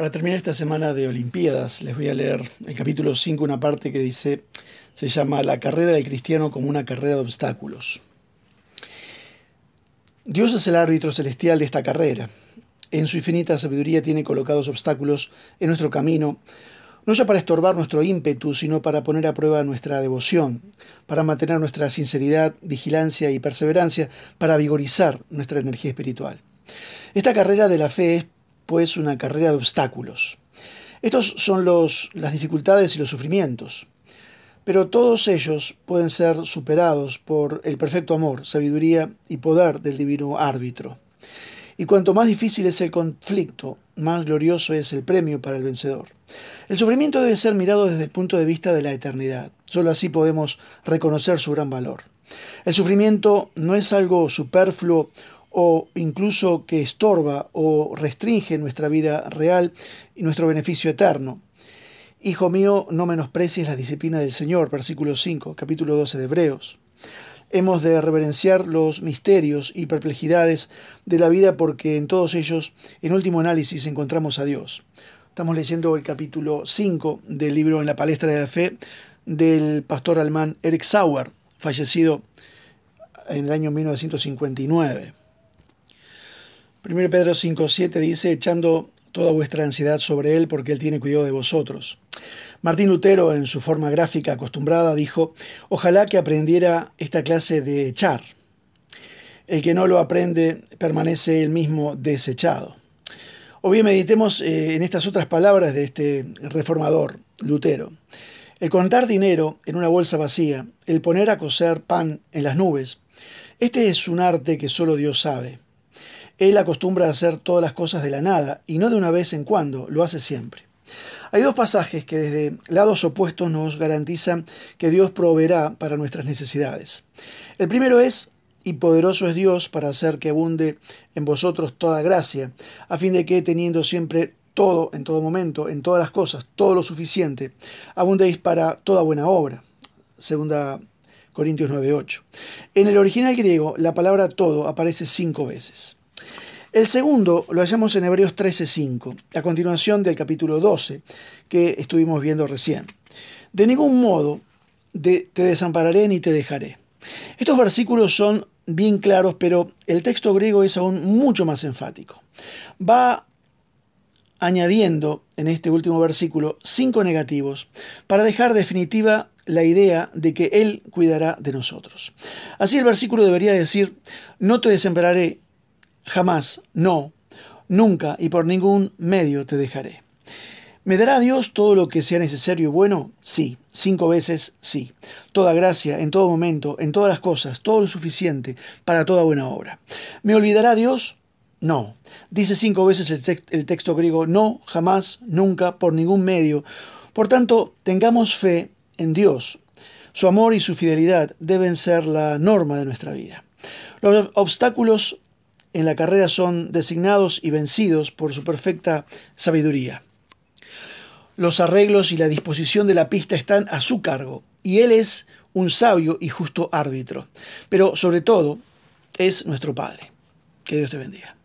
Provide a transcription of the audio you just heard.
Para terminar esta semana de Olimpiadas, les voy a leer el capítulo 5, una parte que dice, se llama La carrera del cristiano como una carrera de obstáculos. Dios es el árbitro celestial de esta carrera. En su infinita sabiduría tiene colocados obstáculos en nuestro camino, no ya para estorbar nuestro ímpetu, sino para poner a prueba nuestra devoción, para mantener nuestra sinceridad, vigilancia y perseverancia, para vigorizar nuestra energía espiritual. Esta carrera de la fe es pues una carrera de obstáculos. Estos son los, las dificultades y los sufrimientos, pero todos ellos pueden ser superados por el perfecto amor, sabiduría y poder del divino árbitro. Y cuanto más difícil es el conflicto, más glorioso es el premio para el vencedor. El sufrimiento debe ser mirado desde el punto de vista de la eternidad. Solo así podemos reconocer su gran valor. El sufrimiento no es algo superfluo o incluso que estorba o restringe nuestra vida real y nuestro beneficio eterno. Hijo mío, no menosprecies la disciplina del Señor, versículo 5, capítulo 12 de Hebreos. Hemos de reverenciar los misterios y perplejidades de la vida porque en todos ellos, en último análisis, encontramos a Dios. Estamos leyendo el capítulo 5 del libro En la palestra de la fe del pastor alemán Eric Sauer, fallecido en el año 1959. 1 Pedro 5.7 dice, echando toda vuestra ansiedad sobre Él porque Él tiene cuidado de vosotros. Martín Lutero, en su forma gráfica acostumbrada, dijo, ojalá que aprendiera esta clase de echar. El que no lo aprende permanece el mismo desechado. O bien meditemos eh, en estas otras palabras de este reformador, Lutero. El contar dinero en una bolsa vacía, el poner a coser pan en las nubes, este es un arte que solo Dios sabe. Él acostumbra a hacer todas las cosas de la nada y no de una vez en cuando, lo hace siempre. Hay dos pasajes que desde lados opuestos nos garantizan que Dios proveerá para nuestras necesidades. El primero es, y poderoso es Dios para hacer que abunde en vosotros toda gracia, a fin de que teniendo siempre todo en todo momento, en todas las cosas, todo lo suficiente, abundéis para toda buena obra. Segunda Corintios 9:8. En el original griego, la palabra todo aparece cinco veces. El segundo lo hallamos en Hebreos 13:5, a continuación del capítulo 12 que estuvimos viendo recién. De ningún modo te desampararé ni te dejaré. Estos versículos son bien claros, pero el texto griego es aún mucho más enfático. Va añadiendo en este último versículo cinco negativos para dejar definitiva la idea de que Él cuidará de nosotros. Así el versículo debería decir, no te desampararé Jamás, no, nunca y por ningún medio te dejaré. ¿Me dará Dios todo lo que sea necesario y bueno? Sí, cinco veces sí. Toda gracia, en todo momento, en todas las cosas, todo lo suficiente para toda buena obra. ¿Me olvidará Dios? No. Dice cinco veces el, texto griego, no, jamás, nunca, por ningún medio. Por tanto, tengamos fe en Dios. Su amor y su fidelidad deben ser la norma de nuestra vida. Los obstáculos en la carrera son designados y vencidos por su perfecta sabiduría. Los arreglos y la disposición de la pista están a su cargo, y Él es un sabio y justo árbitro, pero sobre todo es nuestro Padre. Que Dios te bendiga.